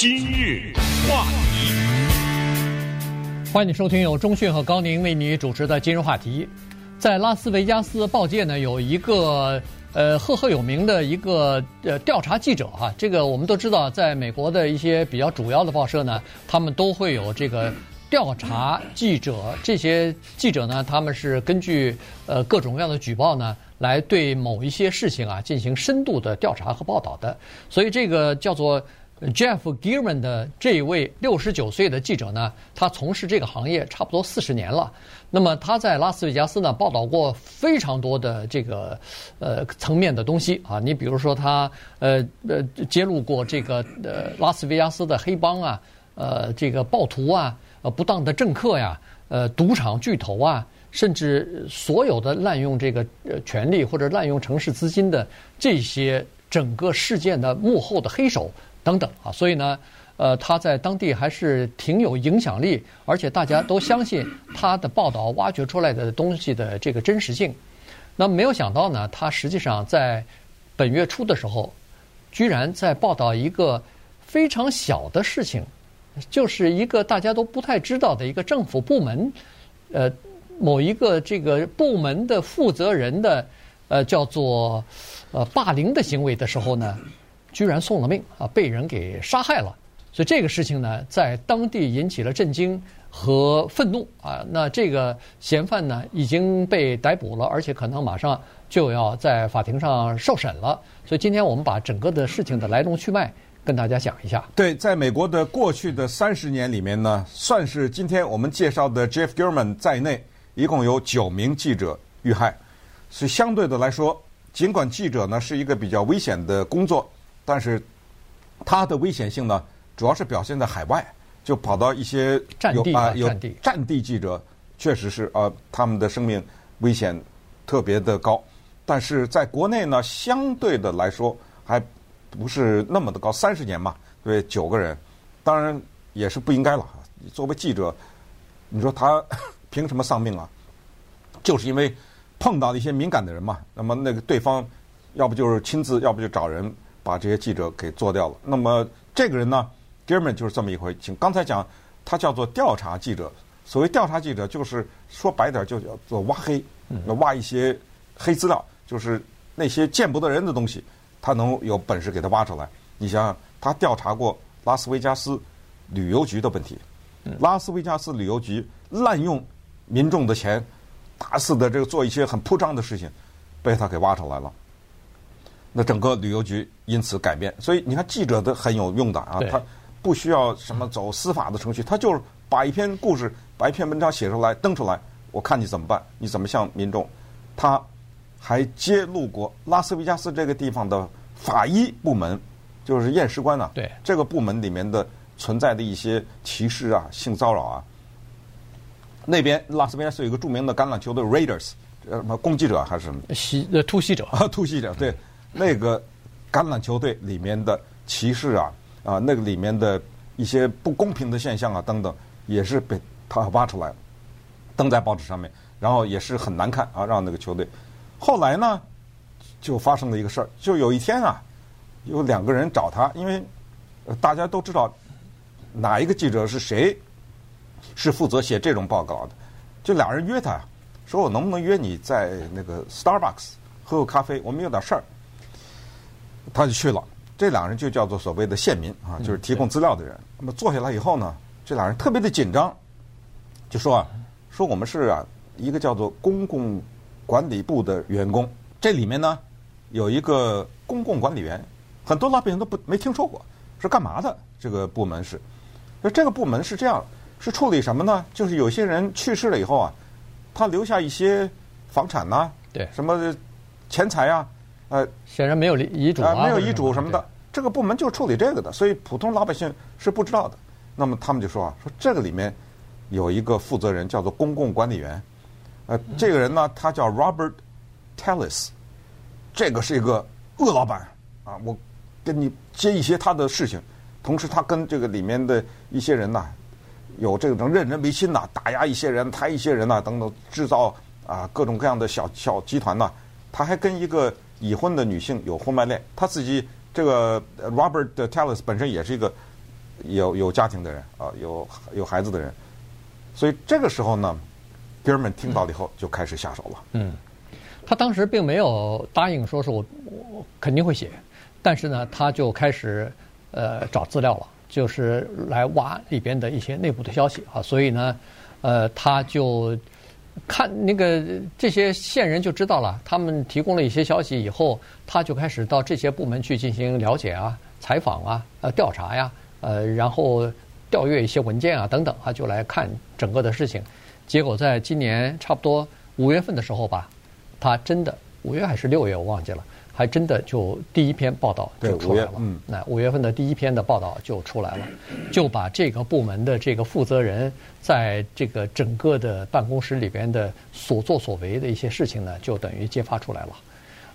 今日话题，欢迎收听由中讯和高宁为你主持的今日话题。在拉斯维加斯报界呢，有一个呃赫赫有名的一个呃调查记者哈、这个我们都知道，在美国的一些比较主要的报社呢，他们都会有这个调查记者。这些记者呢，他们是根据呃各种各样的举报呢，来对某一些事情啊进行深度的调查和报道的。所以这个叫做。Jeff Gearman 的这一位六十九岁的记者呢，他从事这个行业差不多四十年了。那么他在拉斯维加斯呢报道过非常多的这个呃层面的东西啊。你比如说他呃呃揭露过这个呃拉斯维加斯的黑帮啊，呃这个暴徒啊，呃不当的政客呀，呃赌场巨头啊，甚至所有的滥用这个呃权力或者滥用城市资金的这些整个事件的幕后的黑手。等等啊，所以呢，呃，他在当地还是挺有影响力，而且大家都相信他的报道挖掘出来的东西的这个真实性。那没有想到呢，他实际上在本月初的时候，居然在报道一个非常小的事情，就是一个大家都不太知道的一个政府部门，呃，某一个这个部门的负责人的呃叫做呃霸凌的行为的时候呢。居然送了命啊！被人给杀害了，所以这个事情呢，在当地引起了震惊和愤怒啊。那这个嫌犯呢，已经被逮捕了，而且可能马上就要在法庭上受审了。所以今天我们把整个的事情的来龙去脉跟大家讲一下。对，在美国的过去的三十年里面呢，算是今天我们介绍的 Jeff Gierman 在内，一共有九名记者遇害。所以相对的来说，尽管记者呢是一个比较危险的工作。但是，它的危险性呢，主要是表现在海外，就跑到一些有啊有战地记者，确实是啊，他们的生命危险特别的高。但是在国内呢，相对的来说还不是那么的高。三十年嘛，对，九个人，当然也是不应该了。作为记者，你说他 凭什么丧命啊？就是因为碰到了一些敏感的人嘛。那么那个对方，要不就是亲自，要不就找人。把这些记者给做掉了。那么这个人呢，Gierman 就是这么一回情。刚才讲，他叫做调查记者。所谓调查记者，就是说白点就叫做挖黑，挖一些黑资料，就是那些见不得人的东西，他能有本事给他挖出来。你想想，他调查过拉斯维加斯旅游局的问题，拉斯维加斯旅游局滥用民众的钱，大肆的这个做一些很铺张的事情，被他给挖出来了。那整个旅游局因此改变，所以你看记者都很有用的啊，他不需要什么走司法的程序，他就是把一篇故事、把一篇文章写出来登出来，我看你怎么办，你怎么向民众？他还揭露过拉斯维加斯这个地方的法医部门，就是验尸官呐，对这个部门里面的存在的一些歧视啊、性骚扰啊。那边拉斯维加斯有一个著名的橄榄球队 Raiders，什么攻击者还是什么？袭呃突袭者啊，突袭者 对。那个橄榄球队里面的歧视啊，啊，那个里面的一些不公平的现象啊，等等，也是被他挖出来了，登在报纸上面，然后也是很难看啊，让那个球队。后来呢，就发生了一个事儿，就有一天啊，有两个人找他，因为大家都知道哪一个记者是谁是负责写这种报告的，就俩人约他，说我能不能约你在那个 Starbucks 喝个咖啡，我们有点事儿。他就去了，这两人就叫做所谓的县民啊，就是提供资料的人。那么坐下来以后呢，这两人特别的紧张，就说啊，说我们是啊一个叫做公共管理部的员工，这里面呢有一个公共管理员，很多老百姓都不没听说过，是干嘛的？这个部门是，说这个部门是这样，是处理什么呢？就是有些人去世了以后啊，他留下一些房产呐、啊，对，什么钱财啊。呃，显然没有遗嘱啊，没有遗嘱什么的，这个部门就是处理这个的，所以普通老百姓是不知道的。那么他们就说啊，说这个里面有一个负责人叫做公共管理员，呃，这个人呢，他叫 Robert Tellis，这个是一个恶老板啊，我跟你接一些他的事情，同时他跟这个里面的一些人呐，有这种任人唯亲呐，打压一些人，抬一些人呐，等等，制造啊各种各样的小小集团呐，他还跟一个。已婚的女性有婚外恋，他自己这个 Robert Tellis 本身也是一个有有家庭的人啊，有有孩子的人，所以这个时候呢，哥们听到了以后就开始下手了。嗯，他当时并没有答应说是我我肯定会写，但是呢，他就开始呃找资料了，就是来挖里边的一些内部的消息啊，所以呢，呃，他就。看那个这些线人就知道了，他们提供了一些消息以后，他就开始到这些部门去进行了解啊、采访啊、呃调查呀，呃然后调阅一些文件啊等等啊，就来看整个的事情。结果在今年差不多五月份的时候吧，他真的五月还是六月我忘记了。还真的就第一篇报道就出来了，嗯，那五月份的第一篇的报道就出来了，就把这个部门的这个负责人在这个整个的办公室里边的所作所为的一些事情呢，就等于揭发出来了。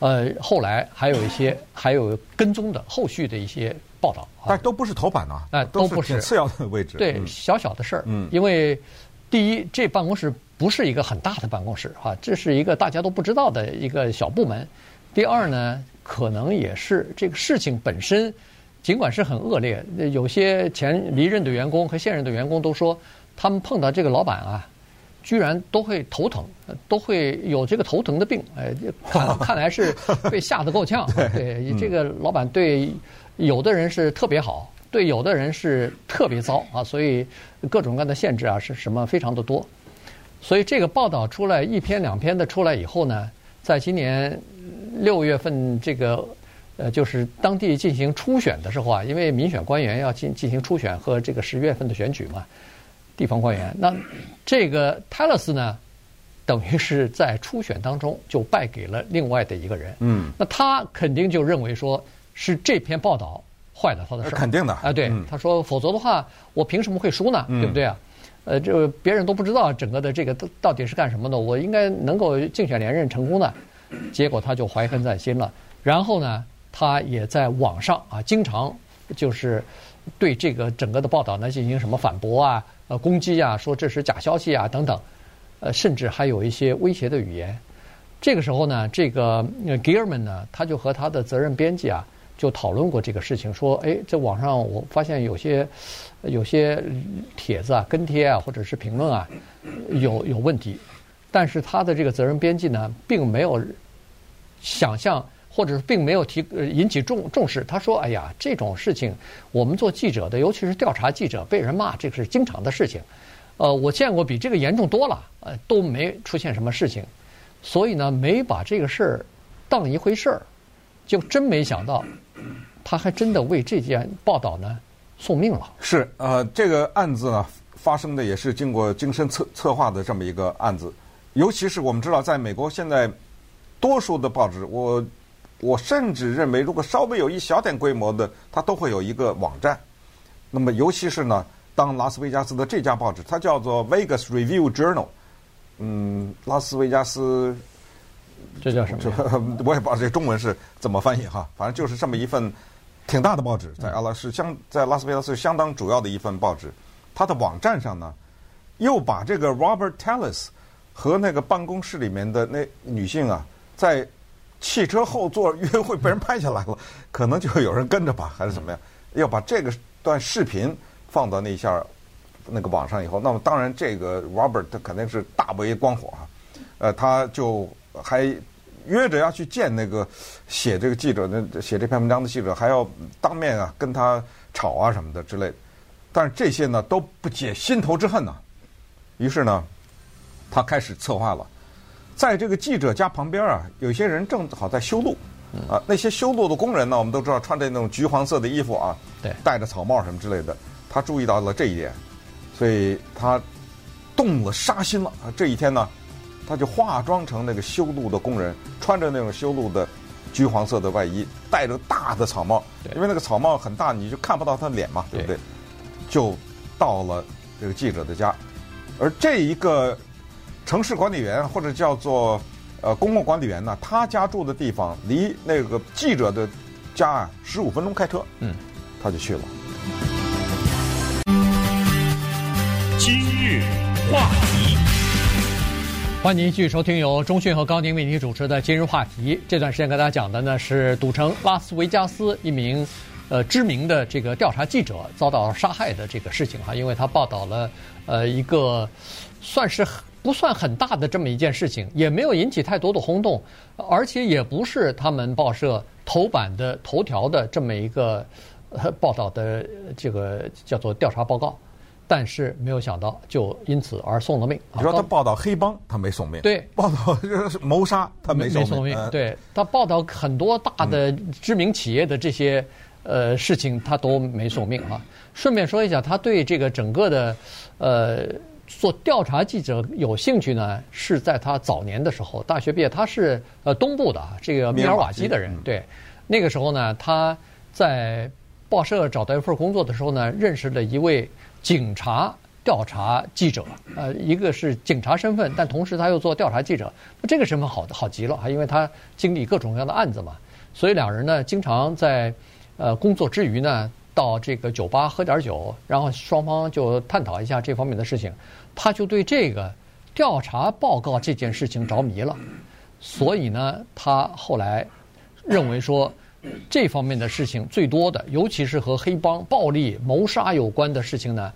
呃，后来还有一些还有跟踪的后续的一些报道，但都不是头版啊，哎，都不是。次要的位置，对，小小的事儿，嗯，因为第一，这办公室不是一个很大的办公室啊，这是一个大家都不知道的一个小部门。第二呢，可能也是这个事情本身，尽管是很恶劣，有些前离任的员工和现任的员工都说，他们碰到这个老板啊，居然都会头疼，都会有这个头疼的病。哎，看 看来是被吓得够呛。对，这个老板对有的人是特别好，对有的人是特别糟啊，所以各种各样的限制啊，是什么非常的多。所以这个报道出来一篇两篇的出来以后呢，在今年。六月份这个呃，就是当地进行初选的时候啊，因为民选官员要进进行初选和这个十月份的选举嘛，地方官员。那这个泰勒斯呢，等于是在初选当中就败给了另外的一个人。嗯。那他肯定就认为说是这篇报道坏了他的事儿。肯定的。啊，对，他说，否则的话，我凭什么会输呢？对不对啊？呃，这别人都不知道整个的这个到底是干什么的，我应该能够竞选连任成功的。结果他就怀恨在心了，然后呢，他也在网上啊，经常就是对这个整个的报道呢进行什么反驳啊、呃攻击啊，说这是假消息啊等等，呃，甚至还有一些威胁的语言。这个时候呢，这个 Gearman 呢，他就和他的责任编辑啊就讨论过这个事情，说，哎，在网上我发现有些有些帖子啊、跟帖啊或者是评论啊有有问题。但是他的这个责任编辑呢，并没有想象，或者是并没有提引起重重视。他说：“哎呀，这种事情，我们做记者的，尤其是调查记者，被人骂，这个是经常的事情。呃，我见过比这个严重多了，呃，都没出现什么事情，所以呢，没把这个事儿当一回事儿，就真没想到，他还真的为这件报道呢送命了。”是，呃，这个案子呢，发生的也是经过精心策策划的这么一个案子。尤其是我们知道，在美国现在多数的报纸，我我甚至认为，如果稍微有一小点规模的，它都会有一个网站。那么，尤其是呢，当拉斯维加斯的这家报纸，它叫做 Vegas Review Journal，嗯，拉斯维加斯，这叫什么？我也不知道这中文是怎么翻译哈，反正就是这么一份挺大的报纸，在阿拉是相在拉斯维加斯相当主要的一份报纸。它的网站上呢，又把这个 Robert Tallis。和那个办公室里面的那女性啊，在汽车后座约会被人拍下来了，可能就有人跟着吧，还是怎么样？要把这个段视频放到那一下那个网上以后，那么当然这个 Robert 他肯定是大为光火啊，呃，他就还约着要去见那个写这个记者的写这篇文章的记者，还要当面啊跟他吵啊什么的之类的，但是这些呢都不解心头之恨呐，于是呢。他开始策划了，在这个记者家旁边啊，有些人正好在修路，啊，那些修路的工人呢，我们都知道穿着那种橘黄色的衣服啊，对，戴着草帽什么之类的。他注意到了这一点，所以他动了杀心了。这一天呢，他就化妆成那个修路的工人，穿着那种修路的橘黄色的外衣，戴着大的草帽，因为那个草帽很大，你就看不到他的脸嘛，对不对？就到了这个记者的家，而这一个。城市管理员或者叫做呃公共管理员呢，他家住的地方离那个记者的家啊十五分钟开车，嗯，他就去了。今日话题，欢迎您继续收听由中讯和高宁为您主持的《今日话题》。这段时间跟大家讲的呢是赌城拉斯维加斯一名呃知名的这个调查记者遭到杀害的这个事情哈，因为他报道了呃一个算是不算很大的这么一件事情，也没有引起太多的轰动，而且也不是他们报社头版的头条的这么一个报道的这个叫做调查报告。但是没有想到，就因此而送了命。你说他报道黑帮，他没送命；对，报道谋杀，他没送命。没送命。对，他报道很多大的知名企业的这些呃事情，他都没送命啊。顺便说一下，他对这个整个的呃做调查记者有兴趣呢，是在他早年的时候，大学毕业，他是呃东部的这个密尔瓦基的人。对，那个时候呢，他在报社找到一份工作的时候呢，认识了一位。警察调查记者，呃，一个是警察身份，但同时他又做调查记者，那这个身份好好极了啊，因为他经历各种各样的案子嘛，所以两人呢经常在呃工作之余呢，到这个酒吧喝点酒，然后双方就探讨一下这方面的事情。他就对这个调查报告这件事情着迷了，所以呢，他后来认为说。这方面的事情最多的，尤其是和黑帮、暴力、谋杀有关的事情呢，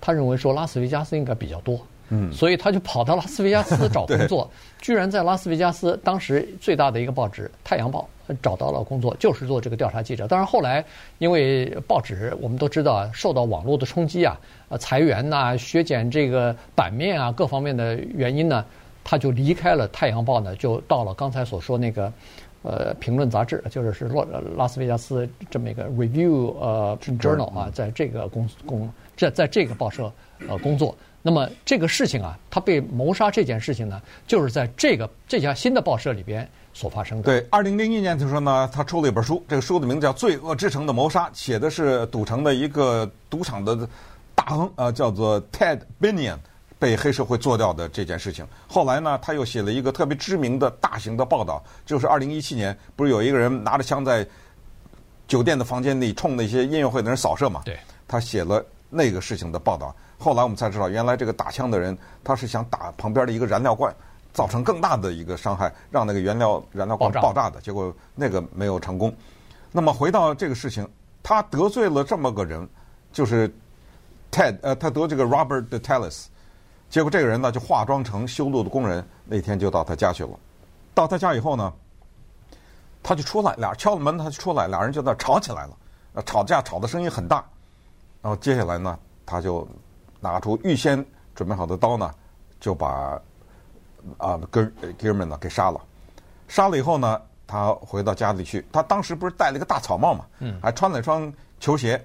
他认为说拉斯维加斯应该比较多，嗯，所以他就跑到拉斯维加斯找工作，居然在拉斯维加斯当时最大的一个报纸《太阳报》找到了工作，就是做这个调查记者。当然后来因为报纸我们都知道受到网络的冲击啊，呃，裁员呐、削减这个版面啊，各方面的原因呢，他就离开了《太阳报》呢，就到了刚才所说那个。呃，评论杂志就是是洛拉斯维加斯这么一个 review 呃 journal 啊，在这个公公在在这个报社呃工作。那么这个事情啊，他被谋杀这件事情呢，就是在这个这家新的报社里边所发生的。对，二零零一年的时候呢，他出了一本书，这个书的名字叫《罪恶之城的谋杀》，写的是赌城的一个赌场的大亨，呃，叫做 Ted Binion。被黑社会做掉的这件事情，后来呢，他又写了一个特别知名的大型的报道，就是二零一七年，不是有一个人拿着枪在酒店的房间里冲那些音乐会的人扫射嘛？对，他写了那个事情的报道。后来我们才知道，原来这个打枪的人他是想打旁边的一个燃料罐，造成更大的一个伤害，让那个原料燃料罐爆炸的，结果那个没有成功。那么回到这个事情，他得罪了这么个人，就是 Ted，呃，他得这个 Robert Teles。结果这个人呢，就化妆成修路的工人，那天就到他家去了。到他家以后呢，他就出来，俩敲了门，他就出来，俩人就在吵起来了。吵架吵的声音很大。然后接下来呢，他就拿出预先准备好的刀呢，就把啊哥哥们呢给杀了。杀了以后呢，他回到家里去。他当时不是戴了一个大草帽嘛，嗯，还穿了一双球鞋。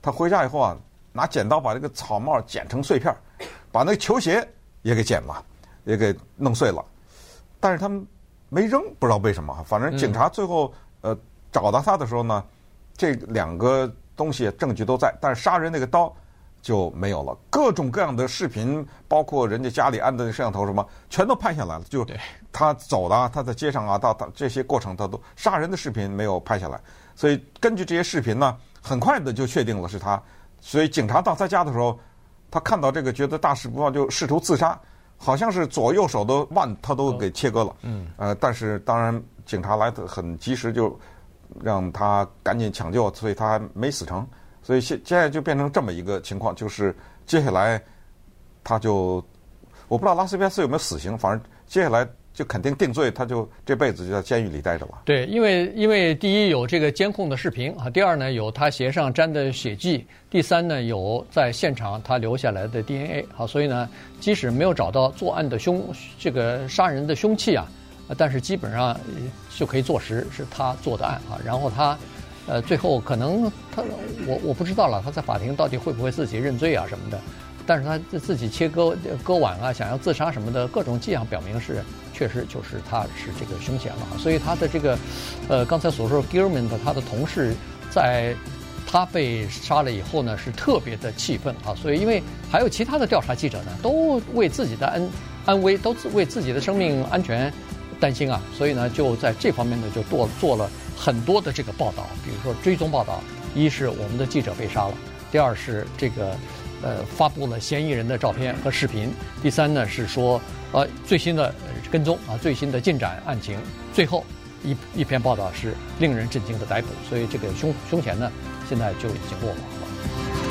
他回家以后啊，拿剪刀把这个草帽剪成碎片。把那个球鞋也给剪了，也给弄碎了，但是他们没扔，不知道为什么。反正警察最后呃找到他的时候呢，这两个东西证据都在，但是杀人那个刀就没有了。各种各样的视频，包括人家家里安的摄像头什么，全都拍下来了。就他走的，他在街上啊，到到这些过程，他都杀人的视频没有拍下来。所以根据这些视频呢，很快的就确定了是他。所以警察到他家的时候。他看到这个，觉得大事不妙，就试图自杀，好像是左右手的腕他都给切割了。嗯。呃，但是当然警察来的很及时，就让他赶紧抢救，所以他还没死成。所以现现在就变成这么一个情况，就是接下来他就我不知道拉斯维加斯有没有死刑，反正接下来。就肯定定罪，他就这辈子就在监狱里待着了。对，因为因为第一有这个监控的视频啊，第二呢有他鞋上沾的血迹，第三呢有在现场他留下来的 DNA 好，所以呢即使没有找到作案的凶这个杀人的凶器啊，但是基本上就可以坐实是他做的案啊。然后他呃最后可能他我我不知道了，他在法庭到底会不会自己认罪啊什么的。但是他自己切割割腕啊，想要自杀什么的各种迹象表明是确实就是他是这个凶嫌了，所以他的这个，呃，刚才所说 Gilman 的他的同事，在他被杀了以后呢，是特别的气愤啊，所以因为还有其他的调查记者呢，都为自己的安安危，都为自己的生命安全担心啊，所以呢，就在这方面呢，就做做了很多的这个报道，比如说追踪报道，一是我们的记者被杀了，第二是这个。呃，发布了嫌疑人的照片和视频。第三呢是说，呃，最新的跟踪啊，最新的进展案情。最后一一篇报道是令人震惊的逮捕。所以这个凶凶嫌呢，现在就已经落网了。